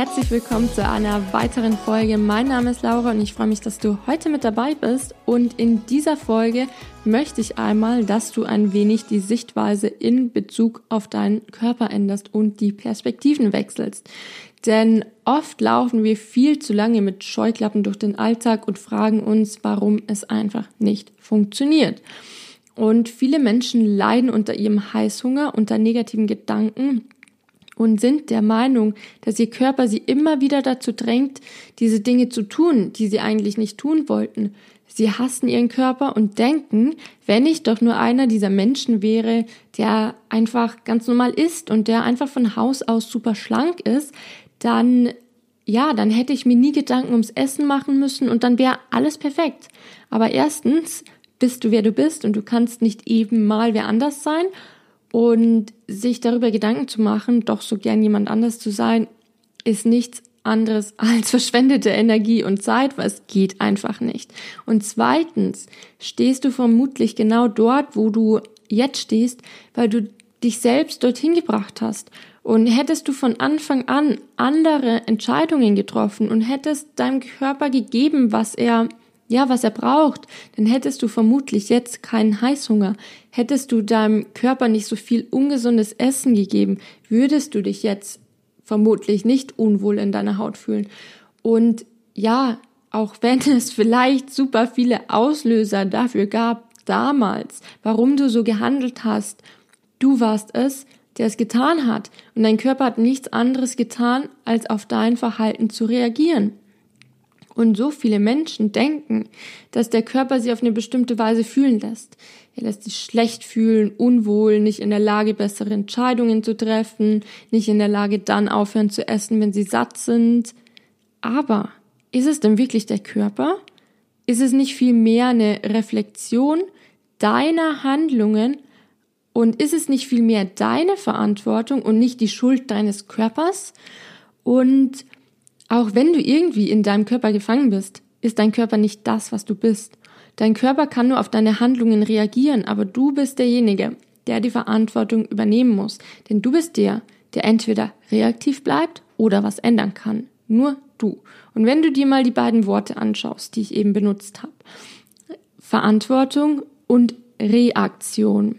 Herzlich willkommen zu einer weiteren Folge. Mein Name ist Laura und ich freue mich, dass du heute mit dabei bist. Und in dieser Folge möchte ich einmal, dass du ein wenig die Sichtweise in Bezug auf deinen Körper änderst und die Perspektiven wechselst. Denn oft laufen wir viel zu lange mit Scheuklappen durch den Alltag und fragen uns, warum es einfach nicht funktioniert. Und viele Menschen leiden unter ihrem Heißhunger, unter negativen Gedanken und sind der Meinung, dass ihr Körper sie immer wieder dazu drängt, diese Dinge zu tun, die sie eigentlich nicht tun wollten. Sie hassen ihren Körper und denken, wenn ich doch nur einer dieser Menschen wäre, der einfach ganz normal ist und der einfach von Haus aus super schlank ist, dann ja, dann hätte ich mir nie Gedanken ums Essen machen müssen und dann wäre alles perfekt. Aber erstens bist du wer du bist und du kannst nicht eben mal wer anders sein und sich darüber Gedanken zu machen, doch so gern jemand anders zu sein, ist nichts anderes als verschwendete Energie und Zeit, es geht einfach nicht. Und zweitens stehst du vermutlich genau dort, wo du jetzt stehst, weil du dich selbst dorthin gebracht hast. Und hättest du von Anfang an andere Entscheidungen getroffen und hättest deinem Körper gegeben, was er ja, was er braucht, dann hättest du vermutlich jetzt keinen Heißhunger. Hättest du deinem Körper nicht so viel ungesundes Essen gegeben, würdest du dich jetzt vermutlich nicht unwohl in deiner Haut fühlen. Und ja, auch wenn es vielleicht super viele Auslöser dafür gab, damals, warum du so gehandelt hast, du warst es, der es getan hat. Und dein Körper hat nichts anderes getan, als auf dein Verhalten zu reagieren. Und so viele Menschen denken, dass der Körper sie auf eine bestimmte Weise fühlen lässt. Er lässt sich schlecht fühlen, unwohl, nicht in der Lage, bessere Entscheidungen zu treffen, nicht in der Lage, dann aufhören zu essen, wenn sie satt sind. Aber ist es denn wirklich der Körper? Ist es nicht vielmehr eine Reflexion deiner Handlungen und ist es nicht vielmehr deine Verantwortung und nicht die Schuld deines Körpers? Und auch wenn du irgendwie in deinem Körper gefangen bist, ist dein Körper nicht das, was du bist. Dein Körper kann nur auf deine Handlungen reagieren, aber du bist derjenige, der die Verantwortung übernehmen muss. Denn du bist der, der entweder reaktiv bleibt oder was ändern kann. Nur du. Und wenn du dir mal die beiden Worte anschaust, die ich eben benutzt habe. Verantwortung und Reaktion.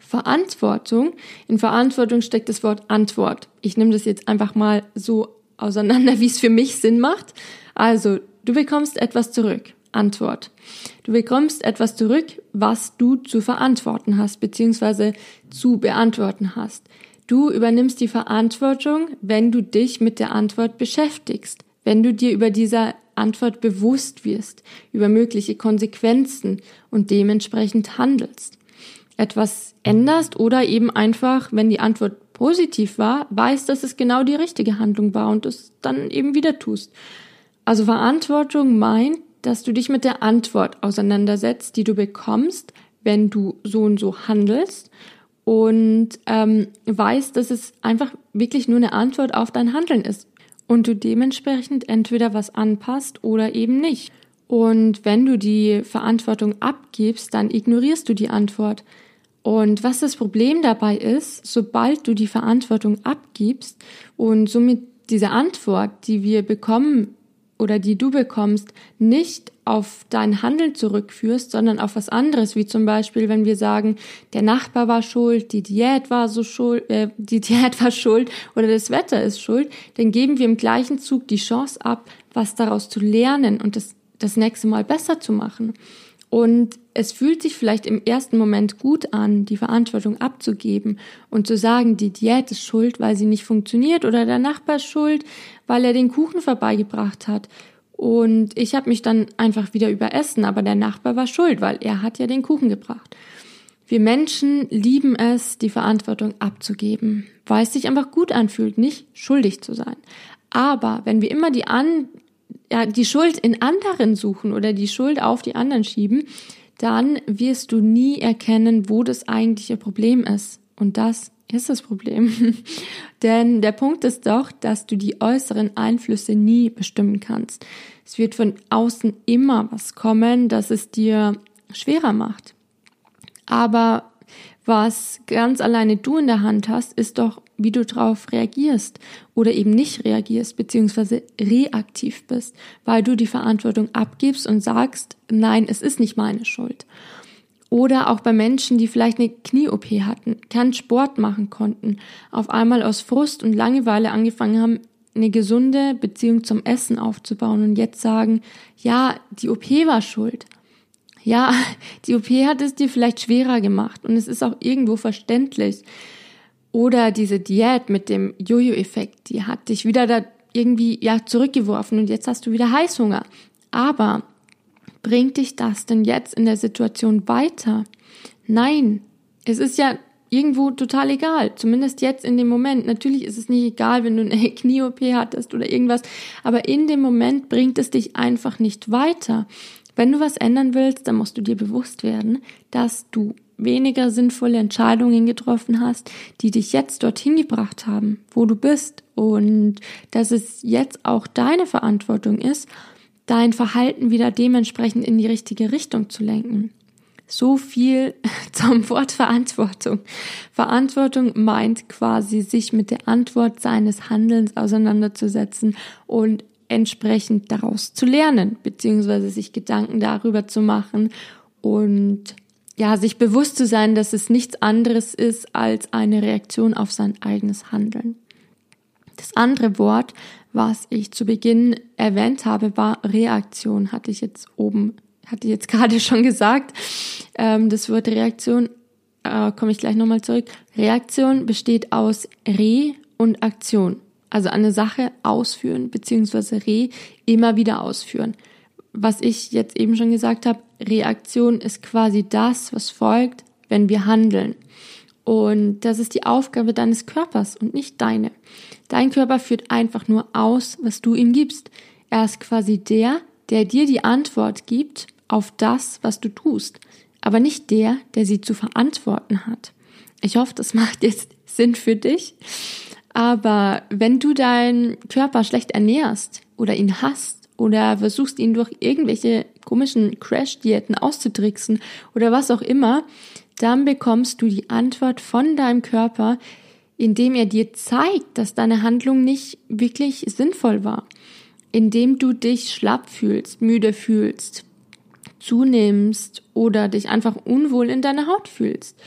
Verantwortung, in Verantwortung steckt das Wort Antwort. Ich nehme das jetzt einfach mal so auseinander, wie es für mich Sinn macht. Also, du bekommst etwas zurück. Antwort. Du bekommst etwas zurück, was du zu verantworten hast, beziehungsweise zu beantworten hast. Du übernimmst die Verantwortung, wenn du dich mit der Antwort beschäftigst, wenn du dir über diese Antwort bewusst wirst, über mögliche Konsequenzen und dementsprechend handelst. Etwas änderst oder eben einfach, wenn die Antwort positiv war, weißt, dass es genau die richtige Handlung war und es dann eben wieder tust. Also Verantwortung meint, dass du dich mit der Antwort auseinandersetzt, die du bekommst, wenn du so und so handelst und ähm, weißt, dass es einfach wirklich nur eine Antwort auf dein Handeln ist und du dementsprechend entweder was anpasst oder eben nicht. Und wenn du die Verantwortung abgibst, dann ignorierst du die Antwort. Und was das Problem dabei ist, sobald du die Verantwortung abgibst und somit diese Antwort, die wir bekommen oder die du bekommst, nicht auf dein Handeln zurückführst, sondern auf was anderes, wie zum Beispiel, wenn wir sagen, der Nachbar war schuld, die Diät war so schuld, äh, die Diät war schuld oder das Wetter ist schuld, dann geben wir im gleichen Zug die Chance ab, was daraus zu lernen und das das nächste Mal besser zu machen. Und es fühlt sich vielleicht im ersten Moment gut an, die Verantwortung abzugeben und zu sagen, die Diät ist schuld, weil sie nicht funktioniert oder der Nachbar ist schuld, weil er den Kuchen vorbeigebracht hat. Und ich habe mich dann einfach wieder überessen, aber der Nachbar war schuld, weil er hat ja den Kuchen gebracht. Wir Menschen lieben es, die Verantwortung abzugeben, weil es sich einfach gut anfühlt, nicht schuldig zu sein. Aber wenn wir immer die an ja, die Schuld in anderen suchen oder die Schuld auf die anderen schieben, dann wirst du nie erkennen, wo das eigentliche Problem ist. Und das ist das Problem. Denn der Punkt ist doch, dass du die äußeren Einflüsse nie bestimmen kannst. Es wird von außen immer was kommen, das es dir schwerer macht. Aber was ganz alleine du in der Hand hast, ist doch, wie du darauf reagierst oder eben nicht reagierst, beziehungsweise reaktiv bist, weil du die Verantwortung abgibst und sagst, nein, es ist nicht meine Schuld. Oder auch bei Menschen, die vielleicht eine Knie-OP hatten, keinen Sport machen konnten, auf einmal aus Frust und Langeweile angefangen haben, eine gesunde Beziehung zum Essen aufzubauen und jetzt sagen, ja, die OP war schuld. Ja, die OP hat es dir vielleicht schwerer gemacht und es ist auch irgendwo verständlich. Oder diese Diät mit dem Jojo-Effekt, die hat dich wieder da irgendwie ja zurückgeworfen und jetzt hast du wieder Heißhunger. Aber bringt dich das denn jetzt in der Situation weiter? Nein, es ist ja irgendwo total egal, zumindest jetzt in dem Moment. Natürlich ist es nicht egal, wenn du eine Knie-OP hattest oder irgendwas, aber in dem Moment bringt es dich einfach nicht weiter. Wenn du was ändern willst, dann musst du dir bewusst werden, dass du weniger sinnvolle Entscheidungen getroffen hast, die dich jetzt dorthin gebracht haben, wo du bist und dass es jetzt auch deine Verantwortung ist, dein Verhalten wieder dementsprechend in die richtige Richtung zu lenken. So viel zum Wort Verantwortung. Verantwortung meint quasi, sich mit der Antwort seines Handelns auseinanderzusetzen und entsprechend daraus zu lernen, beziehungsweise sich Gedanken darüber zu machen und ja, sich bewusst zu sein, dass es nichts anderes ist als eine Reaktion auf sein eigenes Handeln. Das andere Wort, was ich zu Beginn erwähnt habe, war Reaktion, hatte ich jetzt oben hatte ich jetzt gerade schon gesagt. Ähm, das Wort Reaktion, äh, komme ich gleich nochmal zurück. Reaktion besteht aus Re und Aktion. Also eine Sache ausführen, beziehungsweise Re immer wieder ausführen. Was ich jetzt eben schon gesagt habe, Reaktion ist quasi das, was folgt, wenn wir handeln. Und das ist die Aufgabe deines Körpers und nicht deine. Dein Körper führt einfach nur aus, was du ihm gibst. Er ist quasi der, der dir die Antwort gibt auf das, was du tust, aber nicht der, der sie zu verantworten hat. Ich hoffe, das macht jetzt Sinn für dich. Aber wenn du deinen Körper schlecht ernährst oder ihn hasst oder versuchst ihn durch irgendwelche komischen Crash-Diäten auszutricksen oder was auch immer, dann bekommst du die Antwort von deinem Körper, indem er dir zeigt, dass deine Handlung nicht wirklich sinnvoll war. Indem du dich schlapp fühlst, müde fühlst, zunimmst oder dich einfach unwohl in deiner Haut fühlst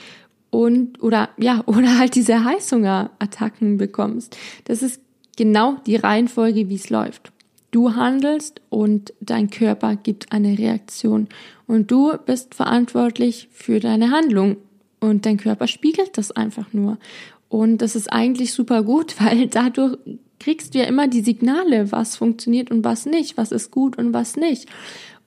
und oder ja oder halt diese Heißhungerattacken bekommst. Das ist genau die Reihenfolge, wie es läuft. Du handelst und dein Körper gibt eine Reaktion und du bist verantwortlich für deine Handlung und dein Körper spiegelt das einfach nur. Und das ist eigentlich super gut, weil dadurch kriegst du ja immer die Signale, was funktioniert und was nicht, was ist gut und was nicht.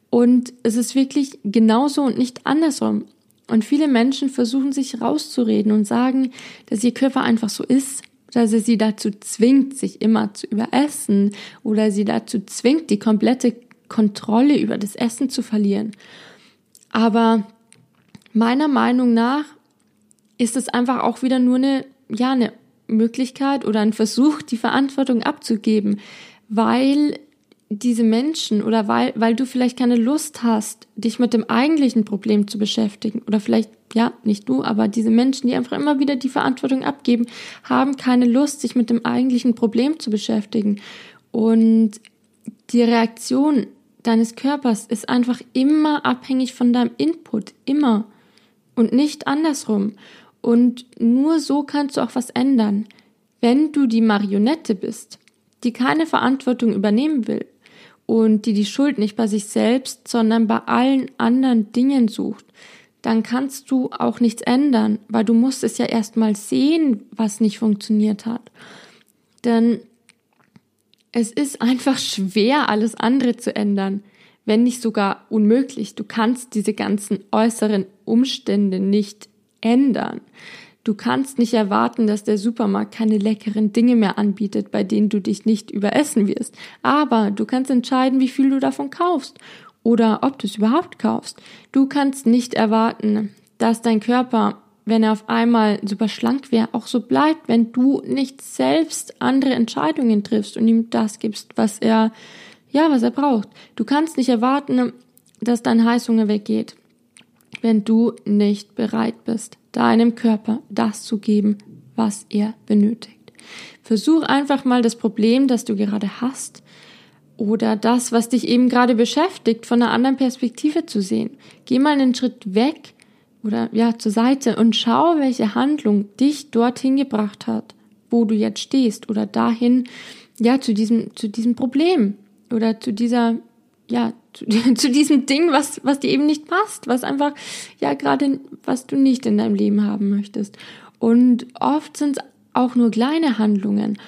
Und es ist wirklich genauso und nicht andersrum. Und viele Menschen versuchen sich rauszureden und sagen, dass ihr Körper einfach so ist, dass er sie dazu zwingt, sich immer zu überessen oder sie dazu zwingt, die komplette Kontrolle über das Essen zu verlieren. Aber meiner Meinung nach ist es einfach auch wieder nur eine, ja, eine Möglichkeit oder ein Versuch, die Verantwortung abzugeben, weil diese Menschen oder weil, weil du vielleicht keine Lust hast, dich mit dem eigentlichen Problem zu beschäftigen oder vielleicht, ja, nicht du, aber diese Menschen, die einfach immer wieder die Verantwortung abgeben, haben keine Lust, sich mit dem eigentlichen Problem zu beschäftigen. Und die Reaktion deines Körpers ist einfach immer abhängig von deinem Input, immer und nicht andersrum. Und nur so kannst du auch was ändern. Wenn du die Marionette bist, die keine Verantwortung übernehmen will, und die die Schuld nicht bei sich selbst, sondern bei allen anderen Dingen sucht, dann kannst du auch nichts ändern, weil du musst es ja erstmal sehen, was nicht funktioniert hat. Denn es ist einfach schwer, alles andere zu ändern, wenn nicht sogar unmöglich. Du kannst diese ganzen äußeren Umstände nicht ändern. Du kannst nicht erwarten, dass der Supermarkt keine leckeren Dinge mehr anbietet, bei denen du dich nicht überessen wirst. Aber du kannst entscheiden, wie viel du davon kaufst oder ob du es überhaupt kaufst. Du kannst nicht erwarten, dass dein Körper, wenn er auf einmal super schlank wäre, auch so bleibt, wenn du nicht selbst andere Entscheidungen triffst und ihm das gibst, was er, ja, was er braucht. Du kannst nicht erwarten, dass dein Heißhunger weggeht, wenn du nicht bereit bist deinem Körper das zu geben, was er benötigt. Versuch einfach mal das Problem, das du gerade hast, oder das, was dich eben gerade beschäftigt, von einer anderen Perspektive zu sehen. Geh mal einen Schritt weg oder ja zur Seite und schau, welche Handlung dich dorthin gebracht hat, wo du jetzt stehst oder dahin, ja zu diesem zu diesem Problem oder zu dieser ja zu, zu diesem Ding, was was dir eben nicht passt, was einfach ja gerade was du nicht in deinem Leben haben möchtest. Und oft sind es auch nur kleine Handlungen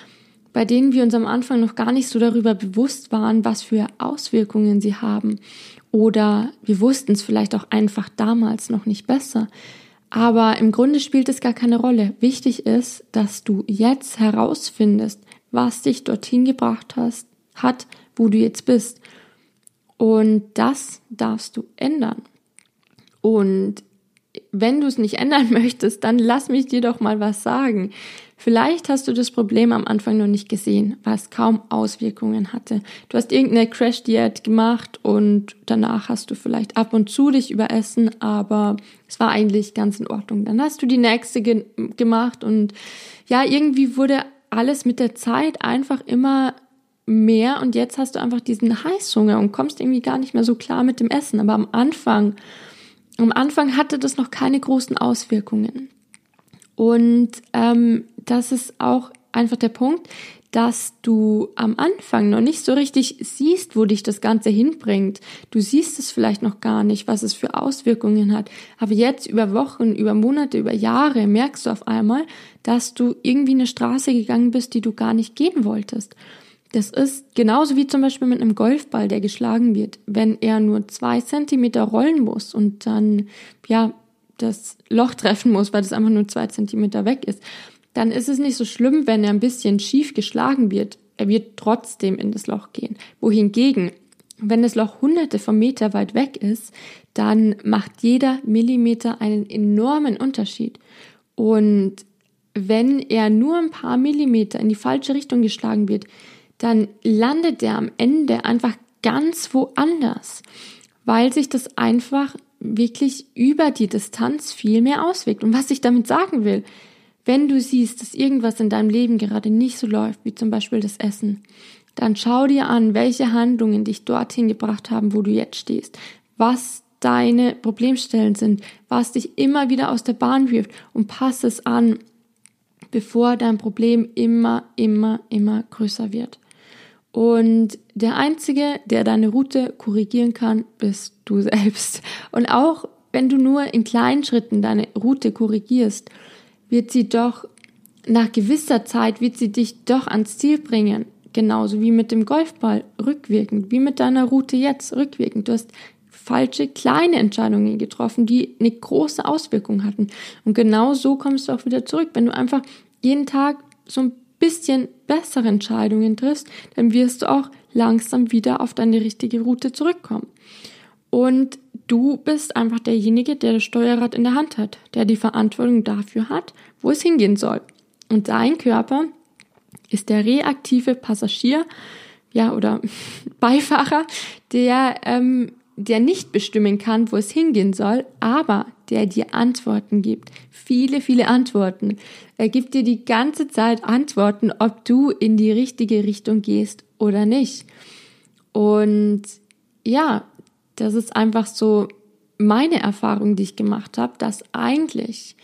bei denen wir uns am Anfang noch gar nicht so darüber bewusst waren, was für Auswirkungen sie haben. Oder wir wussten es vielleicht auch einfach damals noch nicht besser. Aber im Grunde spielt es gar keine Rolle. Wichtig ist, dass du jetzt herausfindest, was dich dorthin gebracht hast, hat, wo du jetzt bist. Und das darfst du ändern. Und wenn du es nicht ändern möchtest, dann lass mich dir doch mal was sagen. Vielleicht hast du das Problem am Anfang noch nicht gesehen, weil es kaum Auswirkungen hatte. Du hast irgendeine Crash-Diät gemacht und danach hast du vielleicht ab und zu dich überessen, aber es war eigentlich ganz in Ordnung. Dann hast du die nächste ge gemacht und ja, irgendwie wurde alles mit der Zeit einfach immer mehr und jetzt hast du einfach diesen Heißhunger und kommst irgendwie gar nicht mehr so klar mit dem Essen. Aber am Anfang, am Anfang hatte das noch keine großen Auswirkungen. Und ähm, das ist auch einfach der Punkt, dass du am Anfang noch nicht so richtig siehst, wo dich das Ganze hinbringt. Du siehst es vielleicht noch gar nicht, was es für Auswirkungen hat. Aber jetzt über Wochen, über Monate, über Jahre merkst du auf einmal, dass du irgendwie eine Straße gegangen bist, die du gar nicht gehen wolltest. Das ist genauso wie zum Beispiel mit einem Golfball, der geschlagen wird. Wenn er nur zwei Zentimeter rollen muss und dann, ja, das Loch treffen muss, weil das einfach nur zwei Zentimeter weg ist, dann ist es nicht so schlimm, wenn er ein bisschen schief geschlagen wird. Er wird trotzdem in das Loch gehen. Wohingegen, wenn das Loch hunderte von Meter weit weg ist, dann macht jeder Millimeter einen enormen Unterschied. Und wenn er nur ein paar Millimeter in die falsche Richtung geschlagen wird, dann landet er am Ende einfach ganz woanders, weil sich das einfach wirklich über die Distanz viel mehr auswirkt. Und was ich damit sagen will, wenn du siehst, dass irgendwas in deinem Leben gerade nicht so läuft, wie zum Beispiel das Essen, dann schau dir an, welche Handlungen dich dorthin gebracht haben, wo du jetzt stehst, was deine Problemstellen sind, was dich immer wieder aus der Bahn wirft und pass es an, bevor dein Problem immer, immer, immer größer wird. Und der Einzige, der deine Route korrigieren kann, bist du selbst. Und auch wenn du nur in kleinen Schritten deine Route korrigierst, wird sie doch nach gewisser Zeit, wird sie dich doch ans Ziel bringen. Genauso wie mit dem Golfball rückwirkend, wie mit deiner Route jetzt rückwirkend. Du hast falsche kleine Entscheidungen getroffen, die eine große Auswirkung hatten. Und genau so kommst du auch wieder zurück. Wenn du einfach jeden Tag so ein bisschen bessere Entscheidungen triffst, dann wirst du auch langsam wieder auf deine richtige Route zurückkommen. Und du bist einfach derjenige, der das Steuerrad in der Hand hat, der die Verantwortung dafür hat, wo es hingehen soll. Und dein Körper ist der reaktive Passagier, ja, oder Beifahrer, der ähm, der nicht bestimmen kann, wo es hingehen soll, aber der dir Antworten gibt. Viele, viele Antworten. Er gibt dir die ganze Zeit Antworten, ob du in die richtige Richtung gehst oder nicht. Und ja, das ist einfach so meine Erfahrung, die ich gemacht habe, dass eigentlich,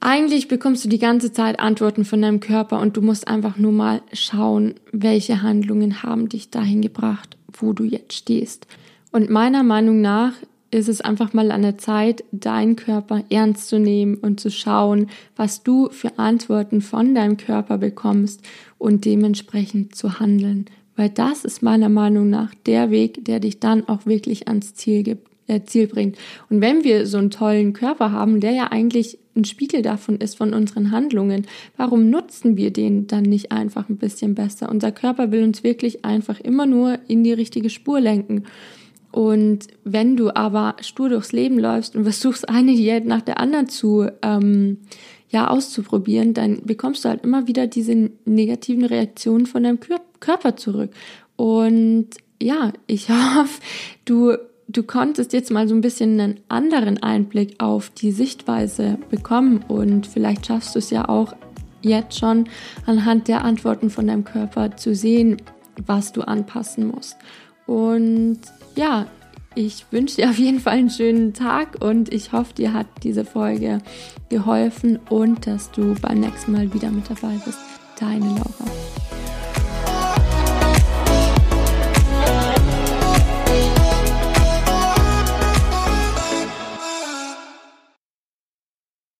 eigentlich bekommst du die ganze Zeit Antworten von deinem Körper und du musst einfach nur mal schauen, welche Handlungen haben dich dahin gebracht, wo du jetzt stehst. Und meiner Meinung nach ist es einfach mal an der Zeit, deinen Körper ernst zu nehmen und zu schauen, was du für Antworten von deinem Körper bekommst und dementsprechend zu handeln. Weil das ist meiner Meinung nach der Weg, der dich dann auch wirklich ans Ziel gibt. Äh, Ziel bringt. Und wenn wir so einen tollen Körper haben, der ja eigentlich ein Spiegel davon ist, von unseren Handlungen, warum nutzen wir den dann nicht einfach ein bisschen besser? Unser Körper will uns wirklich einfach immer nur in die richtige Spur lenken. Und wenn du aber stur durchs Leben läufst und versuchst, eine Diät nach der anderen zu, ähm, ja, auszuprobieren, dann bekommst du halt immer wieder diese negativen Reaktionen von deinem Körper zurück. Und ja, ich hoffe, du, du konntest jetzt mal so ein bisschen einen anderen Einblick auf die Sichtweise bekommen und vielleicht schaffst du es ja auch jetzt schon anhand der Antworten von deinem Körper zu sehen, was du anpassen musst. Und ja, ich wünsche dir auf jeden Fall einen schönen Tag und ich hoffe, dir hat diese Folge geholfen und dass du beim nächsten Mal wieder mit dabei bist. Deine Laura.